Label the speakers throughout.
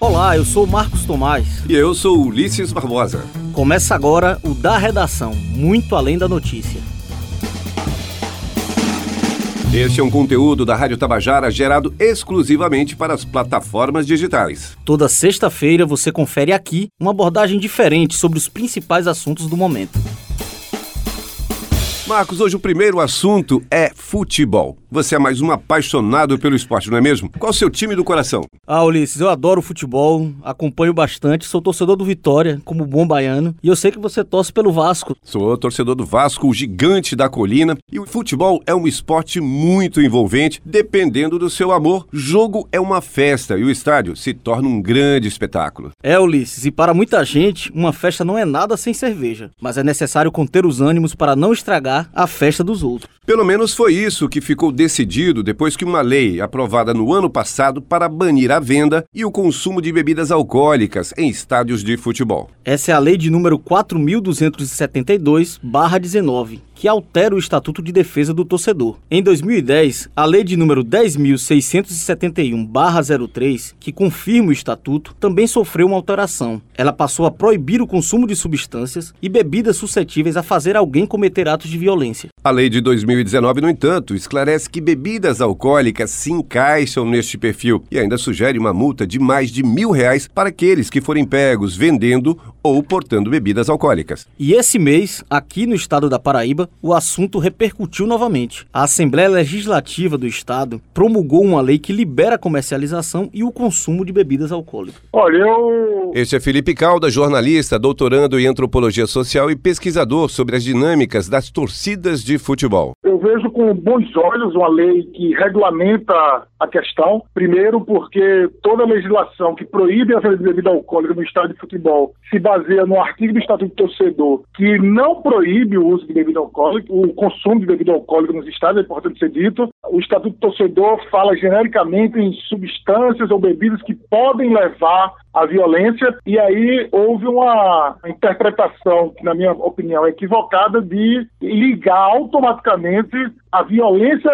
Speaker 1: Olá, eu sou Marcos Tomás.
Speaker 2: E eu sou Ulisses Barbosa.
Speaker 1: Começa agora o Da Redação, muito além da notícia.
Speaker 2: Este é um conteúdo da Rádio Tabajara gerado exclusivamente para as plataformas digitais.
Speaker 1: Toda sexta-feira você confere aqui uma abordagem diferente sobre os principais assuntos do momento.
Speaker 2: Marcos, hoje o primeiro assunto é futebol. Você é mais um apaixonado pelo esporte, não é mesmo? Qual o seu time do coração?
Speaker 1: Ah, Ulisses, eu adoro futebol, acompanho bastante, sou torcedor do Vitória, como bom baiano, e eu sei que você torce pelo Vasco.
Speaker 2: Sou torcedor do Vasco, o gigante da colina, e o futebol é um esporte muito envolvente, dependendo do seu amor. Jogo é uma festa e o estádio se torna um grande espetáculo.
Speaker 1: É, Ulisses, e para muita gente, uma festa não é nada sem cerveja, mas é necessário conter os ânimos para não estragar a festa dos outros.
Speaker 2: Pelo menos foi isso que ficou decidido depois que uma lei aprovada no ano passado para banir a venda e o consumo de bebidas alcoólicas em estádios de futebol.
Speaker 1: Essa é a lei de número 4272/19, que altera o Estatuto de Defesa do Torcedor. Em 2010, a lei de número 10671/03, que confirma o estatuto, também sofreu uma alteração. Ela passou a proibir o consumo de substâncias e bebidas suscetíveis a fazer alguém cometer atos de violência.
Speaker 2: A lei de 2019, no entanto, esclarece que bebidas alcoólicas se encaixam neste perfil e ainda sugere uma multa de mais de mil reais para aqueles que forem pegos vendendo ou portando bebidas alcoólicas.
Speaker 1: E esse mês, aqui no estado da Paraíba, o assunto repercutiu novamente. A Assembleia Legislativa do Estado promulgou uma lei que libera a comercialização e o consumo de bebidas alcoólicas.
Speaker 2: Olha, eu. Este é Felipe Calda, jornalista, doutorando em antropologia social e pesquisador sobre as dinâmicas das torcidas de futebol.
Speaker 3: Eu vejo com bons olhos uma lei que regulamenta a questão. Primeiro, porque toda legislação que proíbe a venda de bebida alcoólica no estádio de futebol se baseia no artigo do Estatuto do Torcedor que não proíbe o uso de bebida alcoólica, o consumo de bebida alcoólica nos estádios, é importante ser dito. O Estatuto do Torcedor fala genericamente em substâncias ou bebidas que podem levar à violência, e aí houve uma interpretação, que na minha opinião é equivocada, de ligar automaticamente a violência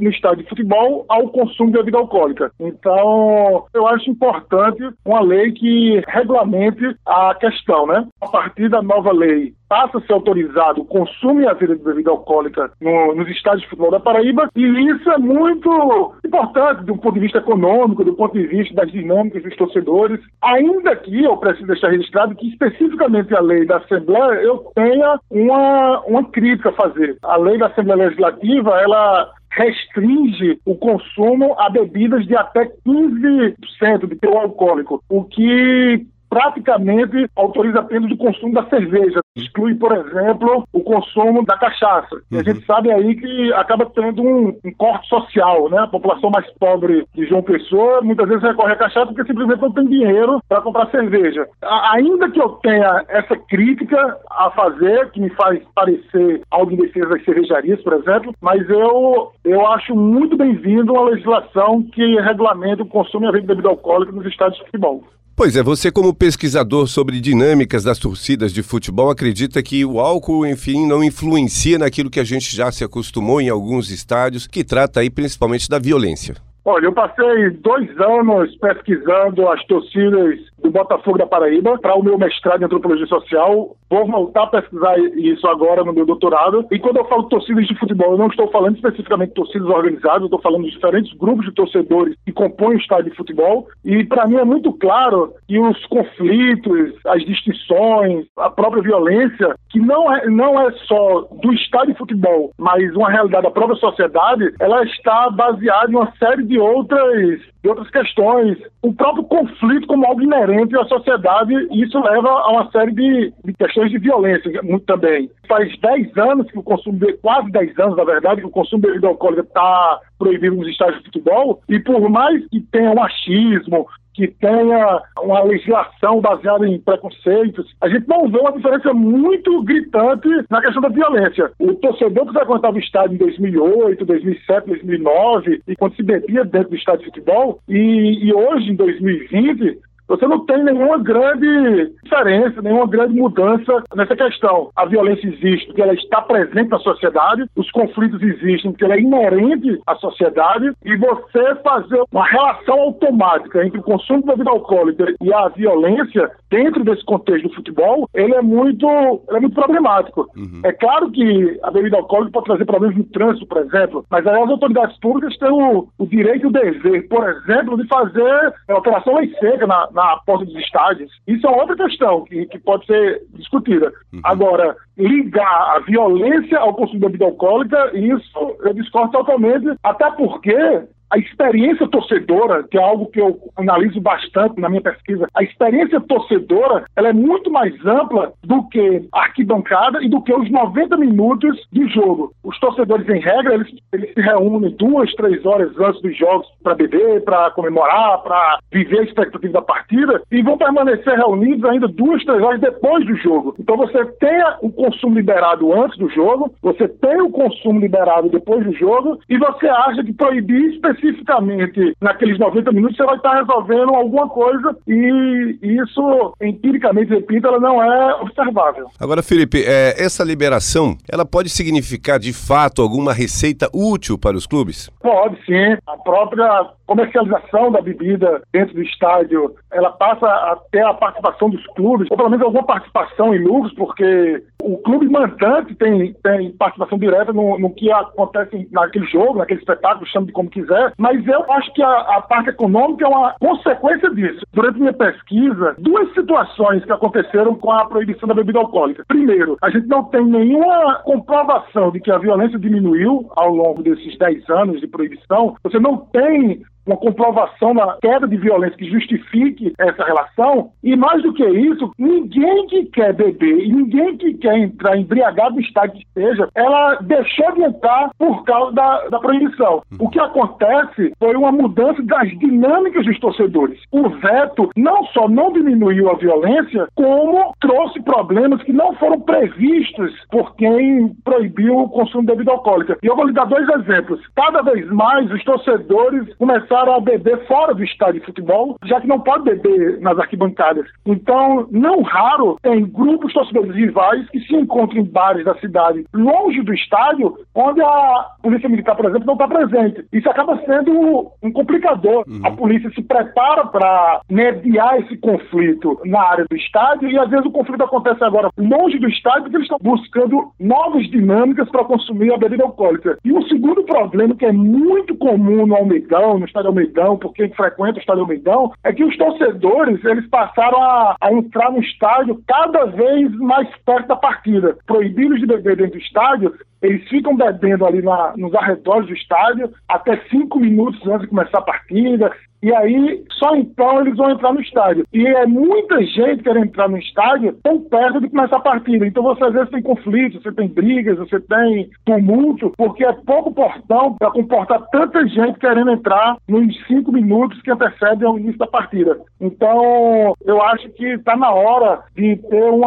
Speaker 3: no estádio de futebol ao consumo de bebida alcoólica. Então, eu acho importante uma lei que regulamente a questão, né? A partir da nova lei, passa a ser autorizado o consumo e a de bebida alcoólica no, nos estádios de futebol da Paraíba, e isso é muito importante do ponto de vista econômico, do ponto de vista das dinâmicas dos torcedores. Ainda que eu preciso deixar registrado que especificamente a lei da Assembleia eu tenha uma, uma crítica a fazer. A lei da Assembleia Legislativa, ela restringe o consumo a bebidas de até 15% de teor alcoólico, o que praticamente autoriza apenas o consumo da cerveja. Exclui, por exemplo, o consumo da cachaça. E a uhum. gente sabe aí que acaba tendo um, um, corte social, né? A população mais pobre de João Pessoa muitas vezes recorre à cachaça porque simplesmente não tem dinheiro para comprar cerveja. A, ainda que eu tenha essa crítica a fazer, que me faz parecer algo em defesa das cervejarias, por exemplo, mas eu, eu acho muito bem-vindo uma legislação que regulamenta o consumo e a venda de bebida alcoólica nos estádios de futebol.
Speaker 2: Pois é, você como pesquisador sobre dinâmicas das torcidas de futebol acredita que o álcool, enfim, não influencia naquilo que a gente já se acostumou em alguns estádios, que trata aí principalmente da violência.
Speaker 3: Olha, eu passei dois anos pesquisando as torcidas do Botafogo da Paraíba para o meu mestrado em antropologia social. Vou voltar a pesquisar isso agora no meu doutorado. E quando eu falo torcidas de futebol, eu não estou falando especificamente de torcidas organizadas, eu estou falando de diferentes grupos de torcedores que compõem o estádio de futebol. E para mim é muito claro que os conflitos, as distinções, a própria violência, que não é, não é só do estádio de futebol, mas uma realidade da própria sociedade, ela está baseada em uma série de outras, de outras questões. O próprio conflito como algo inerente à sociedade, isso leva a uma série de, de questões de violência muito também. Faz 10 anos que o consumo, de, quase 10 anos, na verdade, que o consumo de bebida alcoólica está proibido nos estádios de futebol, e por mais que tenha um achismo, que tenha uma legislação baseada em preconceitos, a gente não vê uma diferença muito gritante na questão da violência. O torcedor que frequentava o estádio em 2008, 2007, 2009, e quando se bebia dentro do estádio de futebol, e, e hoje, em 2020, você não tem nenhuma grande diferença, nenhuma grande mudança nessa questão. A violência existe porque ela está presente na sociedade, os conflitos existem porque ela é inerente à sociedade, e você fazer uma relação automática entre o consumo de bebida alcoólica e a violência dentro desse contexto do futebol, ele é muito, ele é muito problemático. Uhum. É claro que a bebida alcoólica pode trazer problemas no trânsito, por exemplo, mas aí as autoridades públicas têm o, o direito e o dever, por exemplo, de fazer a operação lei seca na, na porta dos estádios. Isso é outra questão que, que pode ser discutida. Uhum. Agora, ligar a violência ao consumo de bebida alcoólica, isso eu discordo totalmente, até porque a experiência torcedora, que é algo que eu analiso bastante na minha pesquisa, a experiência torcedora ela é muito mais ampla do que a arquibancada e do que os 90 minutos de jogo. Os torcedores, em regra, eles, eles se reúnem duas, três horas antes dos jogos para beber, para comemorar, para viver a expectativa da partida e vão permanecer reunidos ainda duas, três horas depois do jogo. Então você tem o consumo liberado antes do jogo, você tem o consumo liberado depois do jogo e você acha que proibir especificamente especificamente naqueles 90 minutos, você vai estar resolvendo alguma coisa e isso, empiricamente, repito, ela não é observável.
Speaker 2: Agora, Felipe, é, essa liberação, ela pode significar de fato alguma receita útil para os clubes?
Speaker 3: Pode sim. A própria comercialização da bebida dentro do estádio, ela passa a ter a participação dos clubes, ou pelo menos alguma participação em lucros, porque o clube mandante tem, tem participação direta no, no que acontece naquele jogo, naquele espetáculo, chame de como quiser, mas eu acho que a, a parte econômica é uma consequência disso. Durante minha pesquisa, duas situações que aconteceram com a proibição da bebida alcoólica. Primeiro, a gente não tem nenhuma comprovação de que a violência diminuiu ao longo desses 10 anos de proibição. Você não tem uma comprovação da queda de violência que justifique essa relação. E mais do que isso, ninguém que quer beber ninguém que quer entrar embriagado estado que esteja, ela deixou de entrar por causa da, da proibição. O que acontece foi uma mudança das dinâmicas dos torcedores. O veto não só não diminuiu a violência, como trouxe problemas que não foram previstos por quem proibiu o consumo de bebida alcoólica. E eu vou lhe dar dois exemplos. Cada vez mais os torcedores começaram começaram a beber fora do estádio de futebol, já que não pode beber nas arquibancadas. Então, não raro, tem grupos torcedores rivais que se encontram em bares da cidade, longe do estádio, onde a polícia militar, por exemplo, não está presente. Isso acaba sendo um complicador. Uhum. A polícia se prepara para mediar esse conflito na área do estádio e às vezes o conflito acontece agora longe do estádio porque eles estão buscando novas dinâmicas para consumir a bebida alcoólica. E um segundo problema que é muito comum no Almedão, no estádio Estádio Almeidão, por quem frequenta o Estádio Almeidão, é que os torcedores eles passaram a, a entrar no estádio cada vez mais perto da partida. Proibidos de beber dentro do estádio, eles ficam bebendo ali na, nos arredores do estádio até cinco minutos antes de começar a partida. E aí, só então eles vão entrar no estádio. E é muita gente querendo entrar no estádio tão perto de começar a partida. Então você às vezes tem conflitos, você tem brigas, você tem tumulto, porque é pouco portão para comportar tanta gente querendo entrar nos cinco minutos que antecedem ao início da partida. Então, eu acho que está na hora de ter um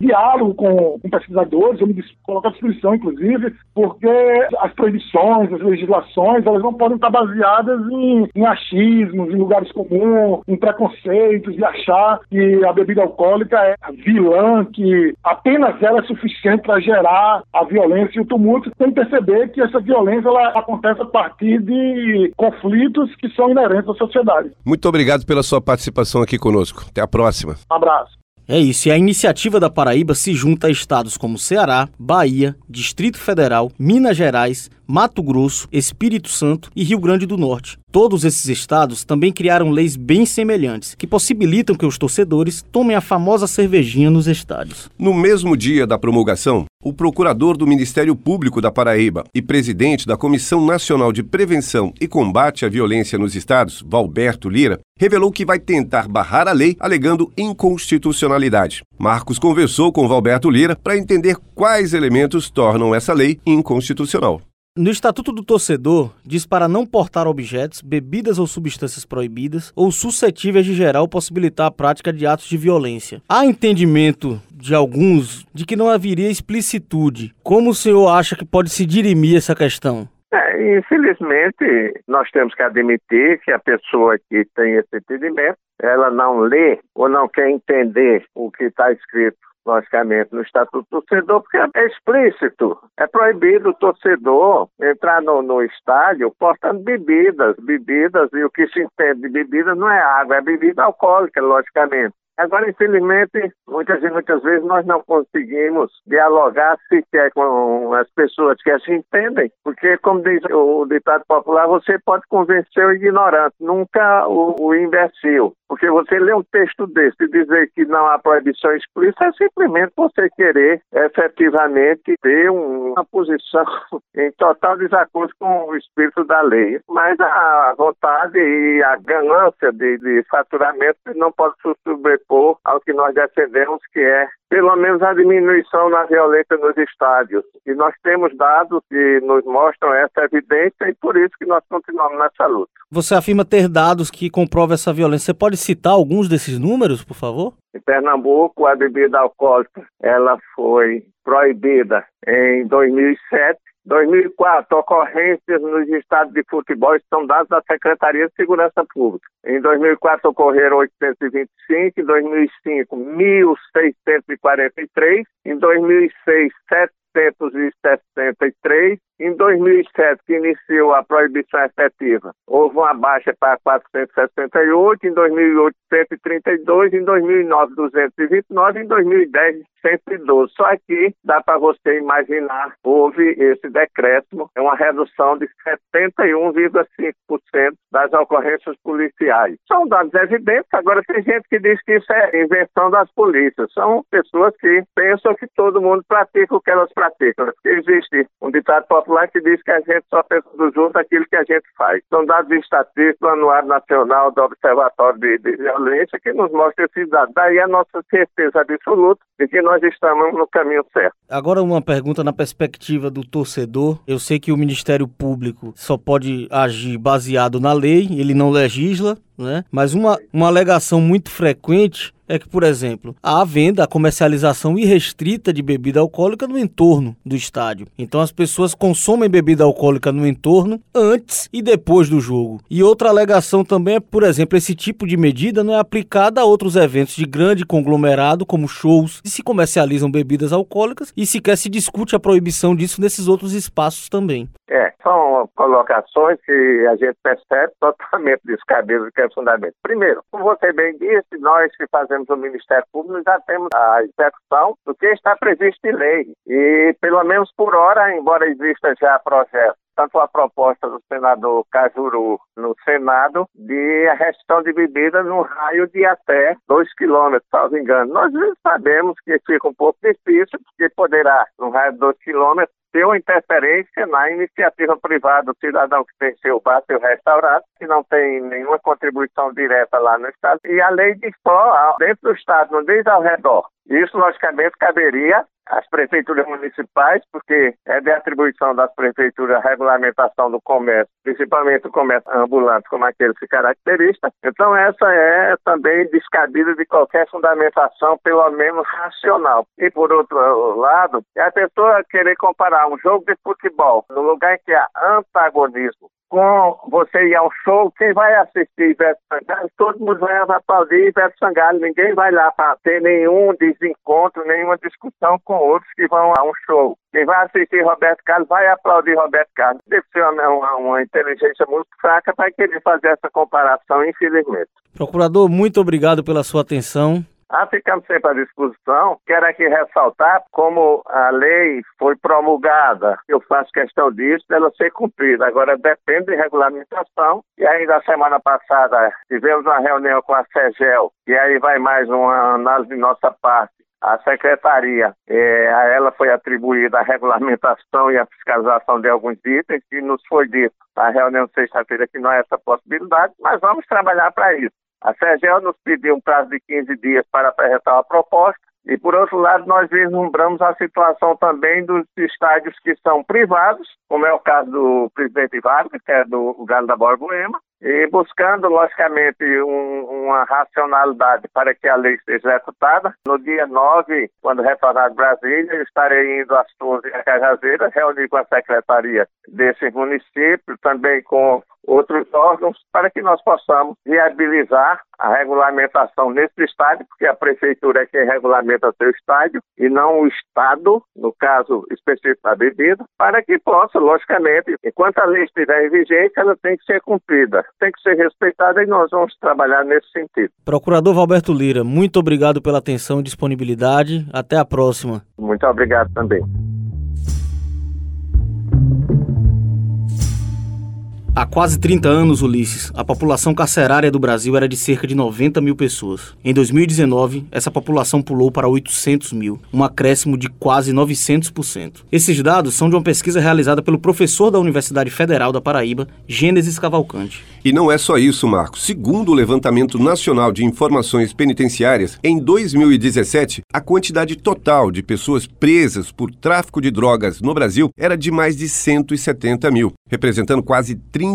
Speaker 3: diálogo com, com pesquisadores, eu me coloco à disposição, inclusive, porque as proibições, as legislações, elas não podem estar baseadas em, em achismo, em lugares comuns, em preconceitos, de achar que a bebida alcoólica é vilã, que apenas ela é suficiente para gerar a violência e o tumulto. Que perceber que essa violência ela acontece a partir de conflitos que são inerentes à sociedade.
Speaker 2: Muito obrigado pela sua participação aqui conosco. Até a próxima.
Speaker 3: Um abraço.
Speaker 1: É isso, e a iniciativa da Paraíba se junta a estados como Ceará, Bahia, Distrito Federal, Minas Gerais, Mato Grosso, Espírito Santo e Rio Grande do Norte. Todos esses estados também criaram leis bem semelhantes, que possibilitam que os torcedores tomem a famosa cervejinha nos estádios.
Speaker 2: No mesmo dia da promulgação, o procurador do Ministério Público da Paraíba e presidente da Comissão Nacional de Prevenção e Combate à Violência nos Estados, Valberto Lira, revelou que vai tentar barrar a lei alegando inconstitucionalidade. Marcos conversou com Valberto Lira para entender quais elementos tornam essa lei inconstitucional.
Speaker 1: No Estatuto do Torcedor, diz para não portar objetos, bebidas ou substâncias proibidas ou suscetíveis de geral possibilitar a prática de atos de violência. Há entendimento de alguns de que não haveria explicitude. Como o senhor acha que pode se dirimir essa questão?
Speaker 4: É, infelizmente, nós temos que admitir que a pessoa que tem esse entendimento, ela não lê ou não quer entender o que está escrito logicamente, no Estatuto do Torcedor, porque é explícito. É proibido o torcedor entrar no, no estádio portando bebidas, bebidas, e o que se entende de bebida não é água, é bebida alcoólica, logicamente. Agora, infelizmente, muitas e muitas vezes nós não conseguimos dialogar sequer com as pessoas que assim entendem, porque, como diz o ditado popular, você pode convencer o ignorante, nunca o, o imbecil. Porque você lê um texto desse e dizer que não há proibição explícita é simplesmente você querer efetivamente ter uma posição em total desacordo com o espírito da lei. Mas a vontade e a ganância de, de faturamento não pode se sobrepor ao que nós defendemos, que é pelo menos a diminuição na violência nos estádios. E nós temos dados que nos mostram essa evidência e por isso que nós continuamos nessa luta.
Speaker 1: Você afirma ter dados que comprovam essa violência. Você pode citar alguns desses números, por favor?
Speaker 4: Em Pernambuco, a bebida alcoólica ela foi proibida em 2007 2004, ocorrências nos estados de futebol são dados da Secretaria de Segurança Pública. Em 2004 ocorreram 825, em 2005 1.643, em 2006 763, em 2007, que iniciou a proibição efetiva, houve uma baixa para 468, em 2008, 132, em 2009, 229, em 2010, 112. Só aqui dá para você imaginar, houve esse decréscimo, é uma redução de 71,5% das ocorrências policiais. São dados evidentes, agora tem gente que diz que isso é invenção das polícias. São pessoas que pensam que todo mundo pratica o que elas praticam. Existe um ditado popular popular que diz que a gente só pensa do junto aquilo que a gente faz. São dados estatísticos do Anuário Nacional do Observatório de, de Violência que nos mostra esses dados. Daí a nossa certeza absoluta de que nós estamos no caminho certo.
Speaker 1: Agora uma pergunta na perspectiva do torcedor. Eu sei que o Ministério Público só pode agir baseado na lei, ele não legisla, né? Mas uma, uma alegação muito frequente é que, por exemplo, há a venda, a comercialização irrestrita de bebida alcoólica no entorno do estádio. Então as pessoas consomem bebida alcoólica no entorno antes e depois do jogo. E outra alegação também é, por exemplo, esse tipo de medida não é aplicada a outros eventos de grande conglomerado, como shows, e se comercializam bebidas alcoólicas e sequer se discute a proibição disso nesses outros espaços também.
Speaker 4: É, são colocações que a gente percebe totalmente descabidas, que é fundamento. Primeiro, como você bem disse, nós que fazemos o Ministério Público já temos a execução do que está previsto em lei. E, pelo menos por hora, embora exista já projeto tanto a proposta do senador Cajuru no Senado de a restrição de bebidas no raio de até 2 quilômetros, salvo engano. Nós sabemos que fica um pouco difícil, porque poderá, no raio de 2 quilômetros, uma interferência na iniciativa privada do cidadão que tem seu bar, seu restaurante, que não tem nenhuma contribuição direta lá no Estado. E a lei diz só dentro do Estado, não diz ao redor. Isso, logicamente, caberia às prefeituras municipais, porque é de atribuição das prefeituras a regulamentação do comércio, principalmente o comércio ambulante, como aquele se caracteriza. Então, essa é também descabida de qualquer fundamentação, pelo menos racional. E, por outro lado, é a pessoa querer comparar um jogo de futebol no lugar em que há antagonismo com você ir ao show, quem vai assistir Ivete Sangalo, todo mundo vai aplaudir Ivete Sangalo, ninguém vai lá para ter nenhum desencontro, nenhuma discussão com outros que vão a um show. Quem vai assistir Roberto Carlos vai aplaudir Roberto Carlos. Deve ser uma, uma, uma inteligência muito fraca para querer fazer essa comparação, infelizmente.
Speaker 1: Procurador, muito obrigado pela sua atenção.
Speaker 4: Ah, ficamos sempre à disposição. Quero aqui ressaltar como a lei foi promulgada. Eu faço questão disso, dela ser cumprida. Agora depende de regulamentação. E ainda semana passada tivemos uma reunião com a CEGEL, e aí vai mais uma análise de nossa parte. A secretaria, é, a ela foi atribuída a regulamentação e a fiscalização de alguns itens, e nos foi dito na reunião de sexta-feira que não é essa possibilidade, mas vamos trabalhar para isso. A CEGEL nos pediu um prazo de 15 dias para apresentar uma proposta. E, por outro lado, nós vislumbramos a situação também dos estádios que são privados, como é o caso do presidente Vargas, que é do Galo da Borboema, e buscando, logicamente, um, uma racionalidade para que a lei seja executada. No dia 9, quando retornar de Brasília, estarei indo às Torres e a Cajazeiras, reunir com a secretaria desse município, também com outros órgãos, para que nós possamos viabilizar a regulamentação nesse estádio, porque a prefeitura é quem regulamenta seu estádio e não o Estado, no caso específico da bebida, para que possa, logicamente, enquanto a lei estiver vigência, ela tem que ser cumprida, tem que ser respeitada e nós vamos trabalhar nesse sentido.
Speaker 1: Procurador Valberto Lira, muito obrigado pela atenção e disponibilidade. Até a próxima.
Speaker 4: Muito obrigado também.
Speaker 1: Há quase 30 anos, Ulisses, a população carcerária do Brasil era de cerca de 90 mil pessoas. Em 2019, essa população pulou para 800 mil, um acréscimo de quase 900%. Esses dados são de uma pesquisa realizada pelo professor da Universidade Federal da Paraíba, Gênesis Cavalcante.
Speaker 2: E não é só isso, Marcos. Segundo o Levantamento Nacional de Informações Penitenciárias, em 2017, a quantidade total de pessoas presas por tráfico de drogas no Brasil era de mais de 170 mil, representando quase 30%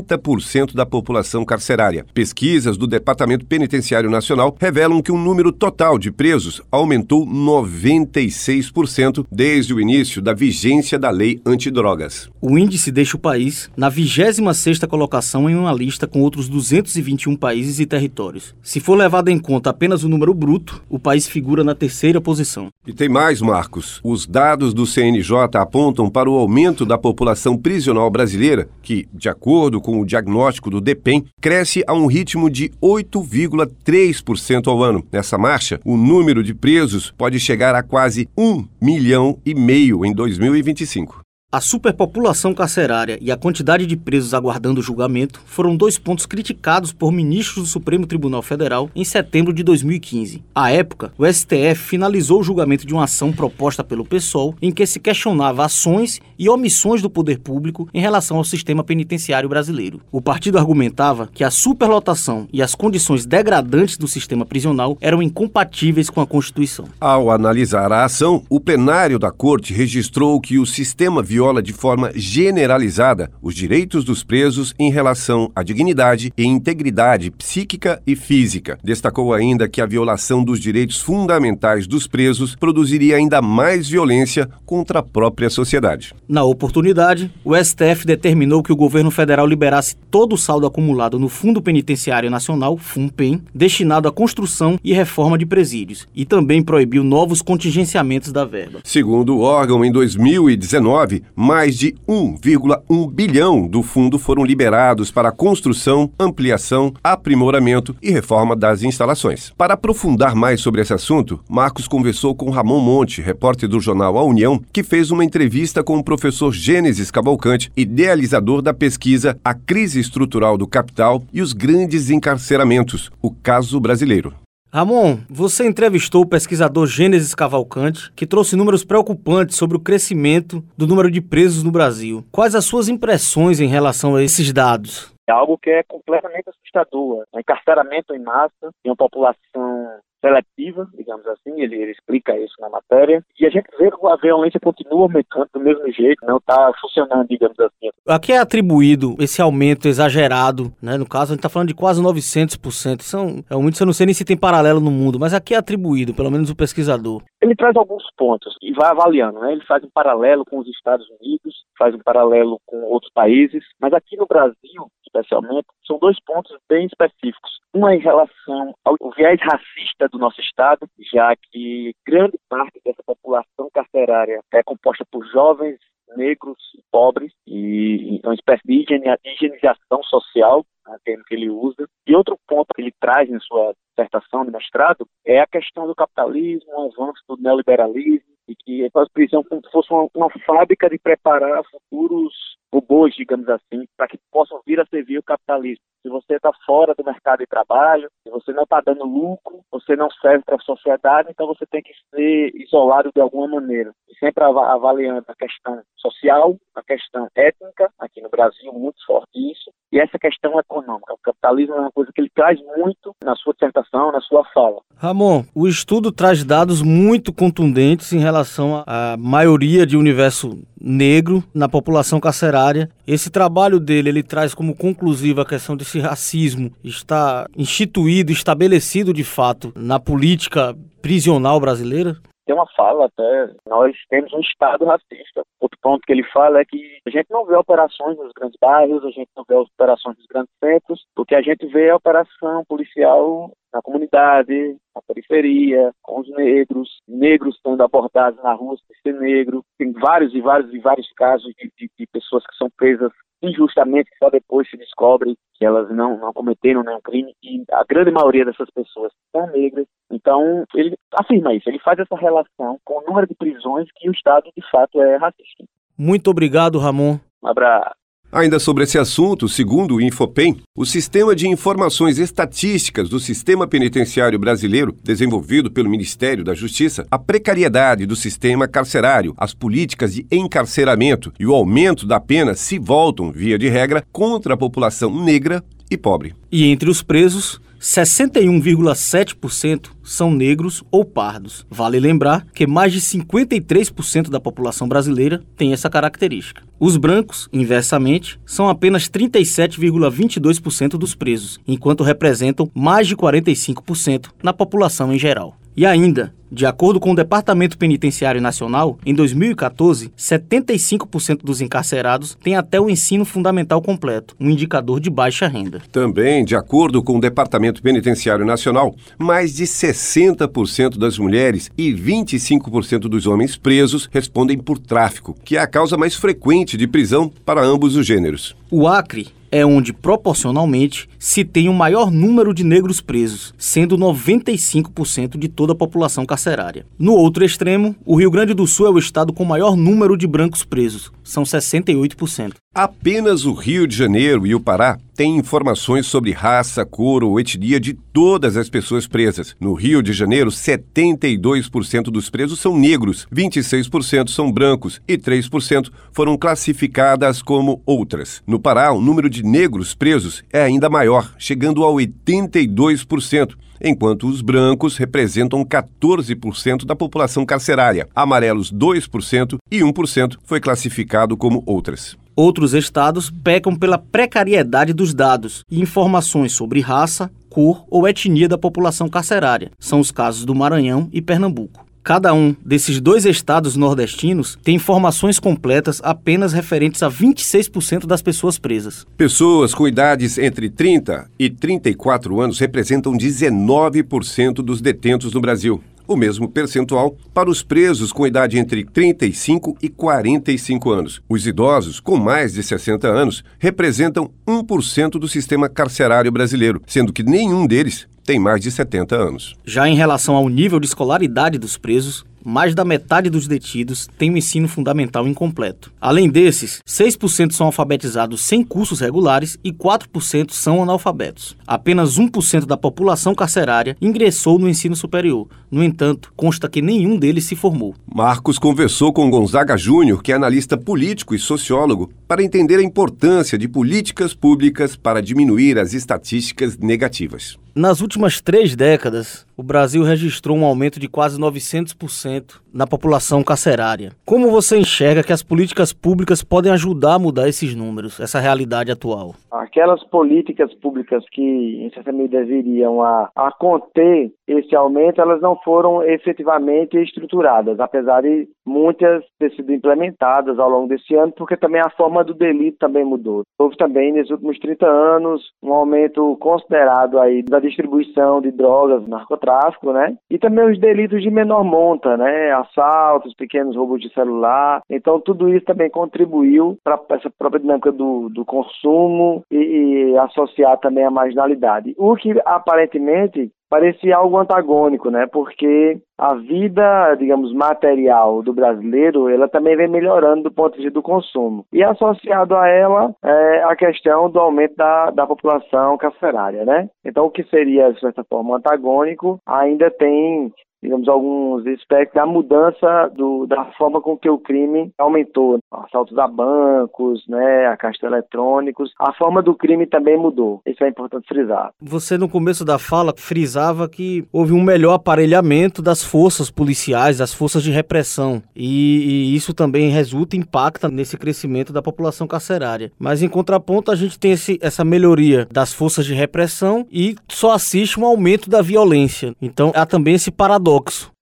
Speaker 2: da população carcerária. Pesquisas do Departamento Penitenciário Nacional revelam que o número total de presos aumentou 96% desde o início da vigência da lei antidrogas.
Speaker 1: O índice deixa o país na 26ª colocação em uma lista com outros 221 países e territórios. Se for levado em conta apenas o número bruto, o país figura na terceira posição.
Speaker 2: E tem mais, Marcos. Os dados do CNJ apontam para o aumento da população prisional brasileira, que, de acordo com o diagnóstico do DEPEN, cresce a um ritmo de 8,3% ao ano. Nessa marcha, o número de presos pode chegar a quase 1 milhão e meio em 2025.
Speaker 1: A superpopulação carcerária e a quantidade de presos aguardando julgamento foram dois pontos criticados por ministros do Supremo Tribunal Federal em setembro de 2015. À época, o STF finalizou o julgamento de uma ação proposta pelo PSOL em que se questionava ações e omissões do poder público em relação ao sistema penitenciário brasileiro. O partido argumentava que a superlotação e as condições degradantes do sistema prisional eram incompatíveis com a Constituição.
Speaker 2: Ao analisar a ação, o plenário da corte registrou que o sistema viola viola de forma generalizada os direitos dos presos em relação à dignidade e integridade psíquica e física. Destacou ainda que a violação dos direitos fundamentais dos presos produziria ainda mais violência contra a própria sociedade.
Speaker 1: Na oportunidade, o STF determinou que o governo federal liberasse todo o saldo acumulado no Fundo Penitenciário Nacional, FUNPEN, destinado à construção e reforma de presídios, e também proibiu novos contingenciamentos da verba.
Speaker 2: Segundo o órgão, em 2019, mais de 1,1 bilhão do fundo foram liberados para a construção, ampliação, aprimoramento e reforma das instalações. Para aprofundar mais sobre esse assunto, Marcos conversou com Ramon Monte, repórter do jornal A União, que fez uma entrevista com o professor Gênesis Cavalcante, idealizador da pesquisa A Crise Estrutural do Capital e os Grandes Encarceramentos, o caso brasileiro.
Speaker 1: Ramon, você entrevistou o pesquisador Gênesis Cavalcante, que trouxe números preocupantes sobre o crescimento do número de presos no Brasil. Quais as suas impressões em relação a esses dados?
Speaker 5: É algo que é completamente assustador. O encarceramento em massa de uma população seletiva, digamos assim, ele, ele, explica isso na matéria, e a gente vê que a violência continua aumentando do mesmo jeito, não está funcionando, digamos assim.
Speaker 1: A que é atribuído esse aumento exagerado, né? No caso, a gente está falando de quase 900%. São, é muito, eu não sei nem se tem paralelo no mundo, mas a que é atribuído, pelo menos o pesquisador?
Speaker 5: Ele traz alguns pontos e vai avaliando, né? Ele faz um paralelo com os Estados Unidos, faz um paralelo com outros países, mas aqui no Brasil, especialmente, são dois pontos bem específicos. Um é em relação ao viés racista do nosso Estado, já que grande parte dessa população carcerária é composta por jovens negros pobres, e uma espécie de higienização social, né, termo que ele usa. E outro ponto que ele traz em sua dissertação de mestrado é a questão do capitalismo, o avanço do neoliberalismo, e que faz prisão fosse uma, uma fábrica de preparar futuros robôs, digamos assim, para que possam vir a servir o capitalismo. Se você está fora do mercado de trabalho, se você não está dando lucro, você não serve para a sociedade, então você tem que ser isolado de alguma maneira. Sempre avaliando a questão social, a questão étnica, aqui no Brasil, muito forte isso, e essa questão econômica. O capitalismo é uma coisa que ele traz muito na sua dissertação, na sua fala.
Speaker 1: Ramon, o estudo traz dados muito contundentes em relação à maioria de universo negro na população carcerária Esse trabalho dele, ele traz como conclusiva a questão desse racismo está instituído, estabelecido de fato na política prisional brasileira?
Speaker 5: Tem uma fala até, nós temos um Estado racista. Outro ponto que ele fala é que a gente não vê operações nos grandes bairros, a gente não vê operações nos grandes centros, porque a gente vê a operação policial na comunidade, na periferia, com os negros, negros sendo abordados na rua sem ser negro. Tem vários e vários e vários casos de, de, de pessoas que são presas injustamente, só depois se descobre que elas não, não cometeram nenhum crime, e a grande maioria dessas pessoas são negras. Então, ele afirma isso, ele faz essa relação com o número de prisões que o Estado, de fato, é racista.
Speaker 1: Muito obrigado, Ramon.
Speaker 5: Um abraço.
Speaker 2: Ainda sobre esse assunto, segundo o Infopem, o Sistema de Informações Estatísticas do Sistema Penitenciário Brasileiro, desenvolvido pelo Ministério da Justiça, a precariedade do sistema carcerário, as políticas de encarceramento e o aumento da pena se voltam, via de regra, contra a população negra e pobre.
Speaker 1: E entre os presos, 61,7% são negros ou pardos. Vale lembrar que mais de 53% da população brasileira tem essa característica. Os brancos, inversamente, são apenas 37,22% dos presos, enquanto representam mais de 45% na população em geral. E ainda, de acordo com o Departamento Penitenciário Nacional, em 2014, 75% dos encarcerados têm até o ensino fundamental completo, um indicador de baixa renda.
Speaker 2: Também, de acordo com o Departamento Penitenciário Nacional, mais de 60% das mulheres e 25% dos homens presos respondem por tráfico, que é a causa mais frequente de prisão para ambos os gêneros.
Speaker 1: O Acre é onde, proporcionalmente, se tem o maior número de negros presos, sendo 95% de toda a população carcerária. No outro extremo, o Rio Grande do Sul é o estado com o maior número de brancos presos, são 68%.
Speaker 2: Apenas o Rio de Janeiro e o Pará têm informações sobre raça, cor ou etnia de todas as pessoas presas. No Rio de Janeiro, 72% dos presos são negros, 26% são brancos e 3% foram classificadas como outras. No Pará, o número de negros presos é ainda maior, chegando a 82% enquanto os brancos representam 14% da população carcerária, amarelos 2% e 1% foi classificado como outras.
Speaker 1: Outros estados pecam pela precariedade dos dados e informações sobre raça, cor ou etnia da população carcerária. São os casos do Maranhão e Pernambuco. Cada um desses dois estados nordestinos tem informações completas apenas referentes a 26% das pessoas presas.
Speaker 2: Pessoas com idades entre 30 e 34 anos representam 19% dos detentos no Brasil o mesmo percentual para os presos com idade entre 35 e 45 anos. Os idosos com mais de 60 anos representam 1% do sistema carcerário brasileiro, sendo que nenhum deles tem mais de 70 anos.
Speaker 1: Já em relação ao nível de escolaridade dos presos, mais da metade dos detidos tem o ensino fundamental incompleto. Além desses, 6% são alfabetizados sem cursos regulares e 4% são analfabetos. Apenas 1% da população carcerária ingressou no ensino superior. No entanto, consta que nenhum deles se formou.
Speaker 2: Marcos conversou com Gonzaga Júnior, que é analista político e sociólogo, para entender a importância de políticas públicas para diminuir as estatísticas negativas.
Speaker 1: Nas últimas três décadas, o Brasil registrou um aumento de quase 900% na população carcerária. Como você enxerga que as políticas públicas podem ajudar a mudar esses números, essa realidade atual?
Speaker 6: Aquelas políticas públicas que, em certa medida, viriam a, a conter esse aumento, elas não foram efetivamente estruturadas, apesar de muitas ter sido implementadas ao longo desse ano, porque também a forma do delito também mudou. Houve também, nesses últimos 30 anos, um aumento considerado aí da distribuição de drogas, narcotráfico, né? E também os delitos de menor monta, né? Assaltos, pequenos roubos de celular. Então, tudo isso também contribuiu para essa própria dinâmica do, do consumo e, e associar também a marginalidade. O que aparentemente parecia algo antagônico, né? Porque a vida, digamos, material do brasileiro, ela também vem melhorando do ponto de vista do consumo. E associado a ela é a questão do aumento da, da população carcerária, né? Então, o que seria, de certa forma, antagônico, ainda tem digamos, alguns aspectos da mudança do, da forma com que o crime aumentou. Assaltos a bancos, né, a caixa eletrônicos, a forma do crime também mudou. Isso é importante frisar.
Speaker 1: Você, no começo da fala, frisava que houve um melhor aparelhamento das forças policiais, das forças de repressão, e, e isso também resulta, impacta nesse crescimento da população carcerária. Mas, em contraponto, a gente tem esse, essa melhoria das forças de repressão e só assiste um aumento da violência. Então, há também esse paradoxo.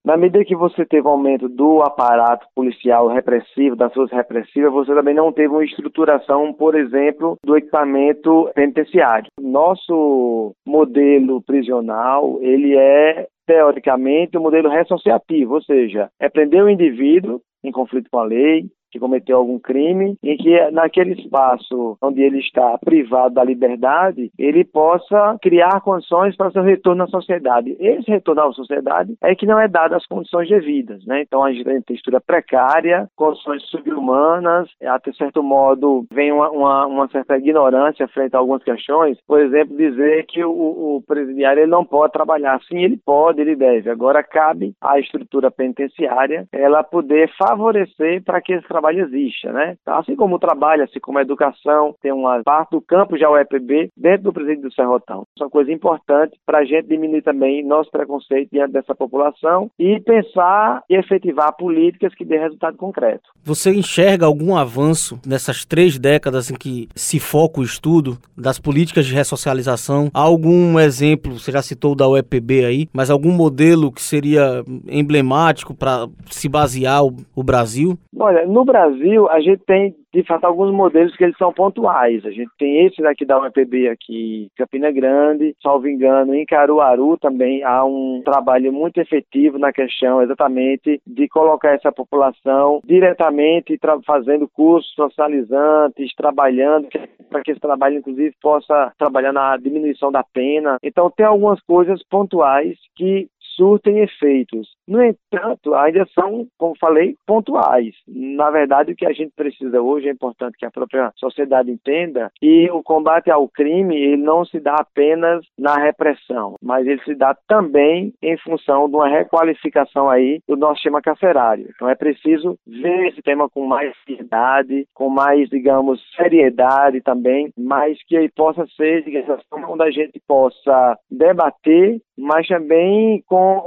Speaker 6: Na medida que você teve um aumento do aparato policial repressivo, das forças repressivas, você também não teve uma estruturação, por exemplo, do equipamento penitenciário. Nosso modelo prisional, ele é teoricamente um modelo ressociativo, ou seja, é prender o indivíduo em conflito com a lei, que cometeu algum crime, em que naquele espaço onde ele está privado da liberdade, ele possa criar condições para seu retorno à sociedade. Esse retorno à sociedade é que não é dado as condições devidas, né? Então a gente tem textura precária, condições subhumanas, até certo modo vem uma, uma, uma, certa ignorância frente a algumas questões, por exemplo, dizer que o, o presidiário ele não pode trabalhar. Sim, ele pode, ele deve. Agora cabe à estrutura penitenciária ela poder favorecer para que esse trabalho exista, né? Então, assim como o trabalho, assim como a educação, tem uma parte do campo já o EPB dentro do presídio do Serrotão. Isso é uma coisa importante para a gente diminuir também nosso preconceito diante dessa população e pensar e efetivar políticas que dê resultado concreto.
Speaker 1: Você enxerga algum avanço nessas três décadas em que se foca o estudo das políticas de ressocialização? Há algum exemplo, você já citou da UEPB aí, mas algum modelo que seria emblemático para se basear o, o Brasil?
Speaker 6: Olha, no Brasil a gente tem de fato alguns modelos que eles são pontuais. A gente tem esse daqui da UEPB aqui, Campina Grande, salvo engano, em Caruaru também há um trabalho muito efetivo na questão exatamente de colocar essa população diretamente fazendo cursos socializantes, trabalhando para que esse trabalho inclusive possa trabalhar na diminuição da pena. Então tem algumas coisas pontuais que surtem efeitos. No entanto, ainda são, como falei, pontuais. Na verdade, o que a gente precisa hoje é importante que a própria sociedade entenda e o combate ao crime ele não se dá apenas na repressão, mas ele se dá também em função de uma requalificação aí do nosso sistema carcerário. Então é preciso ver esse tema com mais seriedade, com mais, digamos, seriedade também, mas que ele possa ser, digamos, onde a gente possa debater mas também com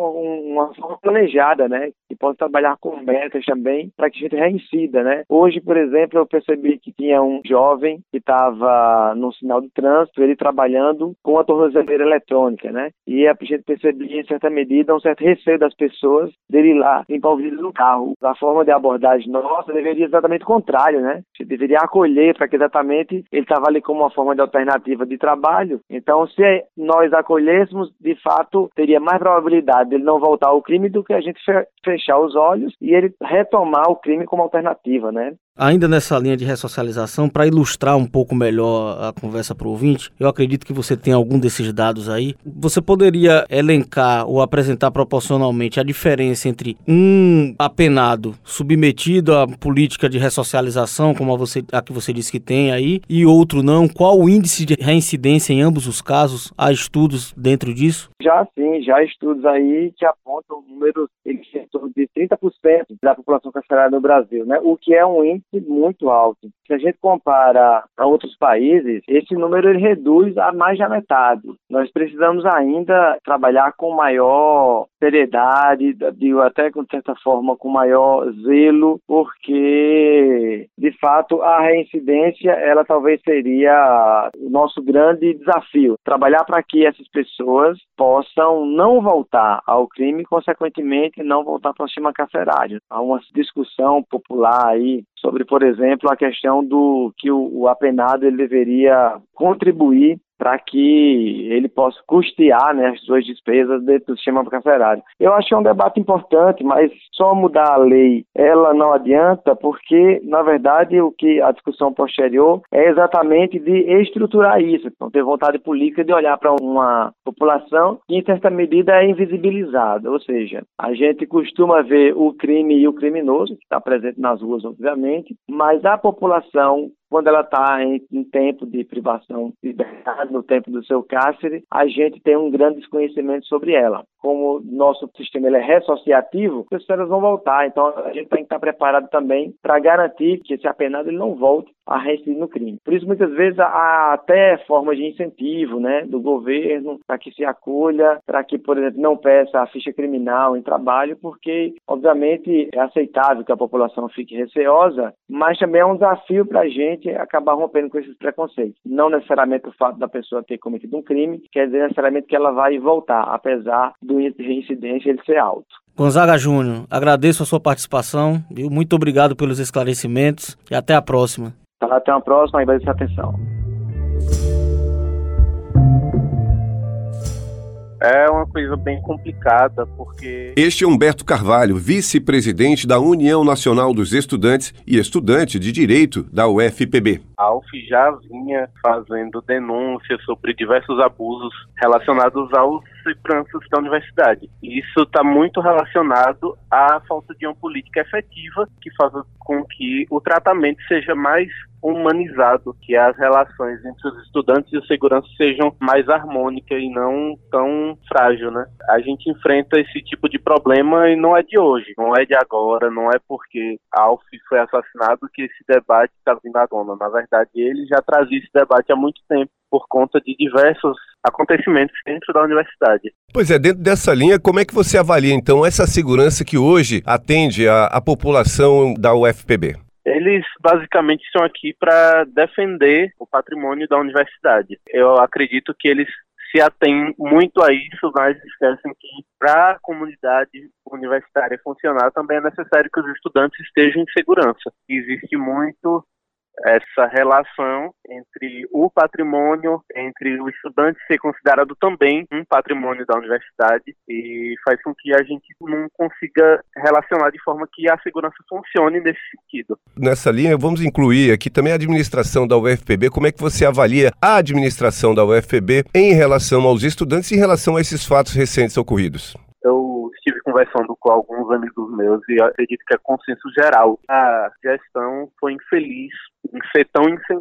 Speaker 6: uma forma planejada, né? Que possa trabalhar com metas também para que a gente reincida, né? Hoje, por exemplo, eu percebi que tinha um jovem que estava no sinal de trânsito, ele trabalhando com a tornozeleira eletrônica, né? E a gente percebia, em certa medida, um certo receio das pessoas dele lá limpar o vidro do carro. A forma de abordagem nossa deveria exatamente o contrário, né? A gente deveria acolher para que exatamente ele estava ali como uma forma de alternativa de trabalho. Então, se nós acolhêssemos, de fato, teria mais probabilidade dele não voltar ao crime do que a gente fechar os olhos e ele retomar o crime como alternativa, né?
Speaker 1: Ainda nessa linha de ressocialização, para ilustrar um pouco melhor a conversa para o ouvinte, eu acredito que você tem algum desses dados aí. Você poderia elencar ou apresentar proporcionalmente a diferença entre um apenado submetido à política de ressocialização, como a, você, a que você disse que tem aí, e outro não? Qual o índice de reincidência em ambos os casos? Há estudos dentro disso?
Speaker 6: Já sim, já há estudos aí que apontam números em torno de 30% da população carcerária no Brasil, né? o que é um índice muito alto. Se a gente compara a outros países, esse número ele reduz a mais da metade. Nós precisamos ainda trabalhar com maior seriedade, até com certa forma com maior zelo, porque de fato a reincidência ela talvez seria o nosso grande desafio, trabalhar para que essas pessoas possam não voltar ao crime, consequentemente não voltar para o sistema carcerário. Há uma discussão popular aí sobre, por exemplo, a questão do que o, o apenado ele deveria contribuir para que ele possa custear né, as suas despesas dentro do sistema carcerário. Eu acho que é um debate importante, mas só mudar a lei ela não adianta, porque, na verdade, o que a discussão posterior é exatamente de estruturar isso, então ter vontade política de olhar para uma população que, em certa medida, é invisibilizada, ou seja, a gente costuma ver o crime e o criminoso, que está presente nas ruas, obviamente, mas a população quando ela está em, em, tempo de privação de liberdade, no tempo do seu cárcere, a gente tem um grande desconhecimento sobre ela. Como nosso sistema ele é ressociativo, as pessoas vão voltar. Então a gente tem que estar preparado também para garantir que esse apenado ele não volte a reincidir no crime. Por isso, muitas vezes, há até formas de incentivo né, do governo para que se acolha, para que, por exemplo, não peça a ficha criminal em trabalho, porque, obviamente, é aceitável que a população fique receosa, mas também é um desafio para a gente acabar rompendo com esses preconceitos. Não necessariamente o fato da pessoa ter cometido um crime quer dizer necessariamente que ela vai voltar, apesar do índice de reincidência ele ser alto.
Speaker 1: Gonzaga Júnior, agradeço a sua participação, viu? muito obrigado pelos esclarecimentos e até a próxima.
Speaker 6: Tá, até a próxima e vai atenção.
Speaker 7: É uma coisa bem complicada, porque.
Speaker 2: Este é Humberto Carvalho, vice-presidente da União Nacional dos Estudantes e estudante de Direito da UFPB.
Speaker 7: A UF já vinha fazendo denúncias sobre diversos abusos relacionados aos seguranças da universidade. Isso está muito relacionado à falta de uma política efetiva que faz com que o tratamento seja mais humanizado, que as relações entre os estudantes e o segurança sejam mais harmônicas e não tão frágil, né? A gente enfrenta esse tipo de problema e não é de hoje, não é de agora, não é porque Alf foi assassinado que esse debate está vindo à tona. Na verdade, ele já trazia esse debate há muito tempo por conta de diversos acontecimentos dentro da universidade.
Speaker 2: Pois é, dentro dessa linha, como é que você avalia então essa segurança que hoje atende a, a população da UFPB?
Speaker 7: Eles basicamente estão aqui para defender o patrimônio da universidade. Eu acredito que eles se atêm muito a isso, mas esquecem que para a comunidade universitária funcionar também é necessário que os estudantes estejam em segurança. Existe muito essa relação entre o patrimônio, entre o estudante ser considerado também um patrimônio da universidade e faz com que a gente não consiga relacionar de forma que a segurança funcione nesse sentido.
Speaker 2: Nessa linha, vamos incluir aqui também a administração da UFPB. Como é que você avalia a administração da UFPB em relação aos estudantes e em relação a esses fatos recentes ocorridos?
Speaker 7: Eu estive conversando com alguns amigos meus e acredito que é consenso geral. A gestão foi infeliz ser tão insensível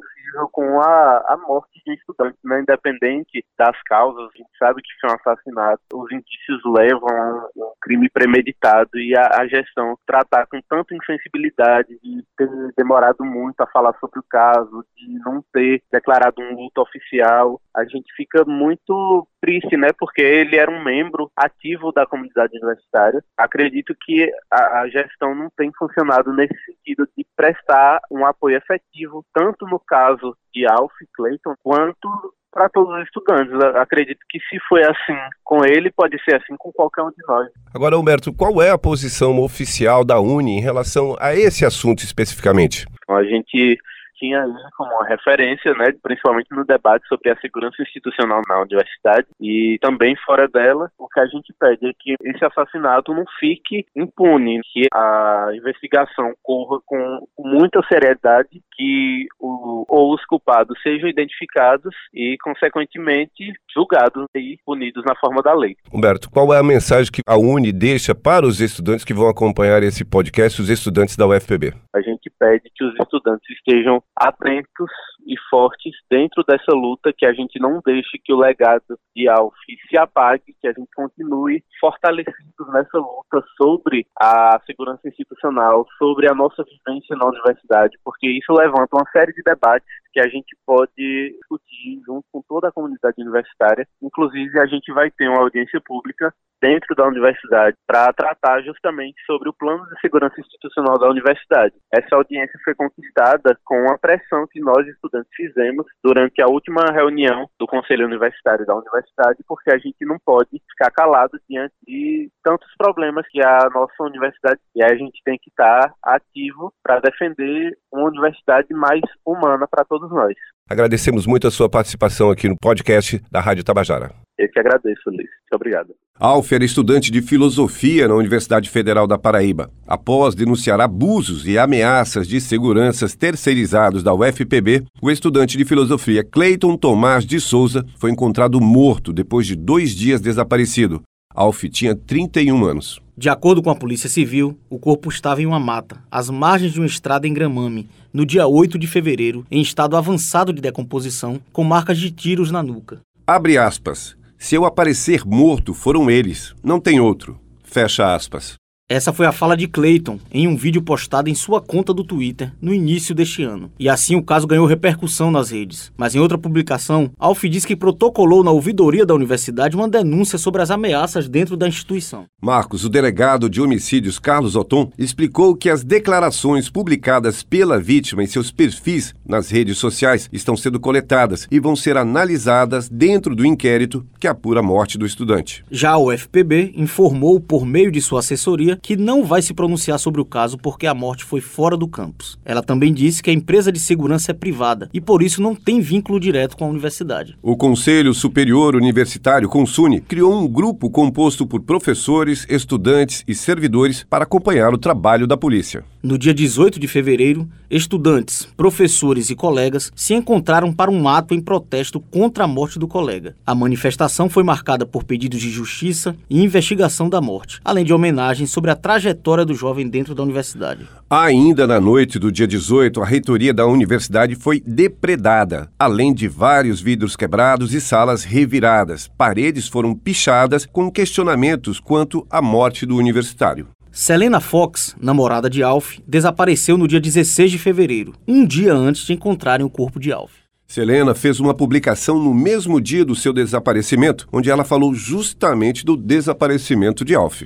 Speaker 7: com a, a morte de estudantes, né? independente das causas. A gente sabe que foi um assassinato, os indícios levam a um crime premeditado e a, a gestão tratar com tanta insensibilidade, de ter demorado muito a falar sobre o caso, de não ter declarado um luto oficial, a gente fica muito triste, né? Porque ele era um membro ativo da comunidade universitária. Acredito que a, a gestão não tem funcionado nesse sentido de prestar um apoio efetivo, tanto no caso de Alf Clayton, quanto para todos os estudantes. Acredito que se foi assim com ele, pode ser assim com qualquer um de nós.
Speaker 2: Agora, Humberto, qual é a posição oficial da Uni em relação a esse assunto especificamente?
Speaker 7: A gente tinha como referência, né, principalmente no debate sobre a segurança institucional na universidade e também fora dela, o que a gente pede é que esse assassinato não fique impune, que a investigação corra com, muita seriedade, que o, ou os culpados sejam identificados e, consequentemente, julgados e punidos na forma da lei.
Speaker 2: Humberto, qual é a mensagem que a Uni deixa para os estudantes que vão acompanhar esse podcast, os estudantes da UFPB?
Speaker 7: A gente pede que os estudantes estejam atentos e fortes dentro dessa luta, que a gente não deixe que o legado de Alf se apague, que a gente continue fortalecidos nessa luta sobre a segurança institucional, sobre a nossa vivência na universidade, porque isso levanta uma série de debates que a gente pode discutir junto com toda a comunidade universitária. Inclusive, a gente vai ter uma audiência pública dentro da universidade para tratar justamente sobre o plano de segurança institucional da universidade. Essa audiência foi conquistada com a pressão que nós, estudantes, fizemos durante a última reunião do Conselho Universitário da Universidade, porque a gente não pode ficar calado diante de tantos problemas que a nossa universidade e a gente tem que estar ativo para defender uma universidade mais humana para todos nós.
Speaker 2: Agradecemos muito a sua participação aqui no podcast da Rádio Tabajara.
Speaker 7: Eu que agradeço, Luiz. Muito obrigado.
Speaker 2: Alf era estudante de filosofia na Universidade Federal da Paraíba. Após denunciar abusos e ameaças de seguranças terceirizados da UFPB, o estudante de filosofia Cleiton Tomás de Souza foi encontrado morto depois de dois dias desaparecido. Alf tinha 31 anos.
Speaker 1: De acordo com a Polícia Civil, o corpo estava em uma mata, às margens de uma estrada em Gramame, no dia 8 de fevereiro, em estado avançado de decomposição, com marcas de tiros na nuca.
Speaker 2: Abre aspas. Se eu aparecer morto, foram eles, não tem outro. Fecha aspas.
Speaker 1: Essa foi a fala de Clayton em um vídeo postado em sua conta do Twitter no início deste ano. E assim o caso ganhou repercussão nas redes. Mas em outra publicação, Alf diz que protocolou na ouvidoria da universidade uma denúncia sobre as ameaças dentro da instituição.
Speaker 2: Marcos, o delegado de homicídios Carlos Oton, explicou que as declarações publicadas pela vítima em seus perfis nas redes sociais estão sendo coletadas e vão ser analisadas dentro do inquérito que apura a morte do estudante.
Speaker 1: Já o FPB informou por meio de sua assessoria que não vai se pronunciar sobre o caso porque a morte foi fora do campus. Ela também disse que a empresa de segurança é privada e por isso não tem vínculo direto com a universidade.
Speaker 2: O Conselho Superior Universitário, Consune, criou um grupo composto por professores, estudantes e servidores para acompanhar o trabalho da polícia.
Speaker 1: No dia 18 de fevereiro, estudantes, professores e colegas se encontraram para um ato em protesto contra a morte do colega. A manifestação foi marcada por pedidos de justiça e investigação da morte, além de homenagens sobre a trajetória do jovem dentro da universidade.
Speaker 2: Ainda na noite do dia 18, a reitoria da universidade foi depredada, além de vários vidros quebrados e salas reviradas. Paredes foram pichadas com questionamentos quanto à morte do universitário.
Speaker 1: Selena Fox, namorada de Alf, desapareceu no dia 16 de fevereiro, um dia antes de encontrarem o corpo de Alf.
Speaker 2: Selena fez uma publicação no mesmo dia do seu desaparecimento, onde ela falou justamente do desaparecimento de Alf.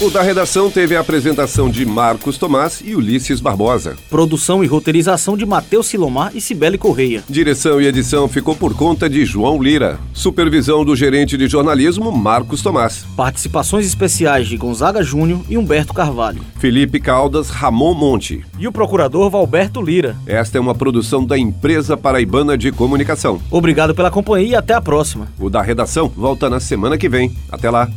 Speaker 2: O da redação teve a apresentação de Marcos Tomás e Ulisses Barbosa.
Speaker 1: Produção e roteirização de Matheus Silomar e Cibele Correia.
Speaker 2: Direção e edição ficou por conta de João Lira. Supervisão do gerente de jornalismo Marcos Tomás.
Speaker 1: Participações especiais de Gonzaga Júnior e Humberto Carvalho.
Speaker 2: Felipe Caldas Ramon Monte.
Speaker 1: E o procurador Valberto Lira.
Speaker 2: Esta é uma produção da Empresa Paraibana de Comunicação.
Speaker 1: Obrigado pela companhia e até a próxima.
Speaker 2: O da redação volta na semana que vem. Até lá.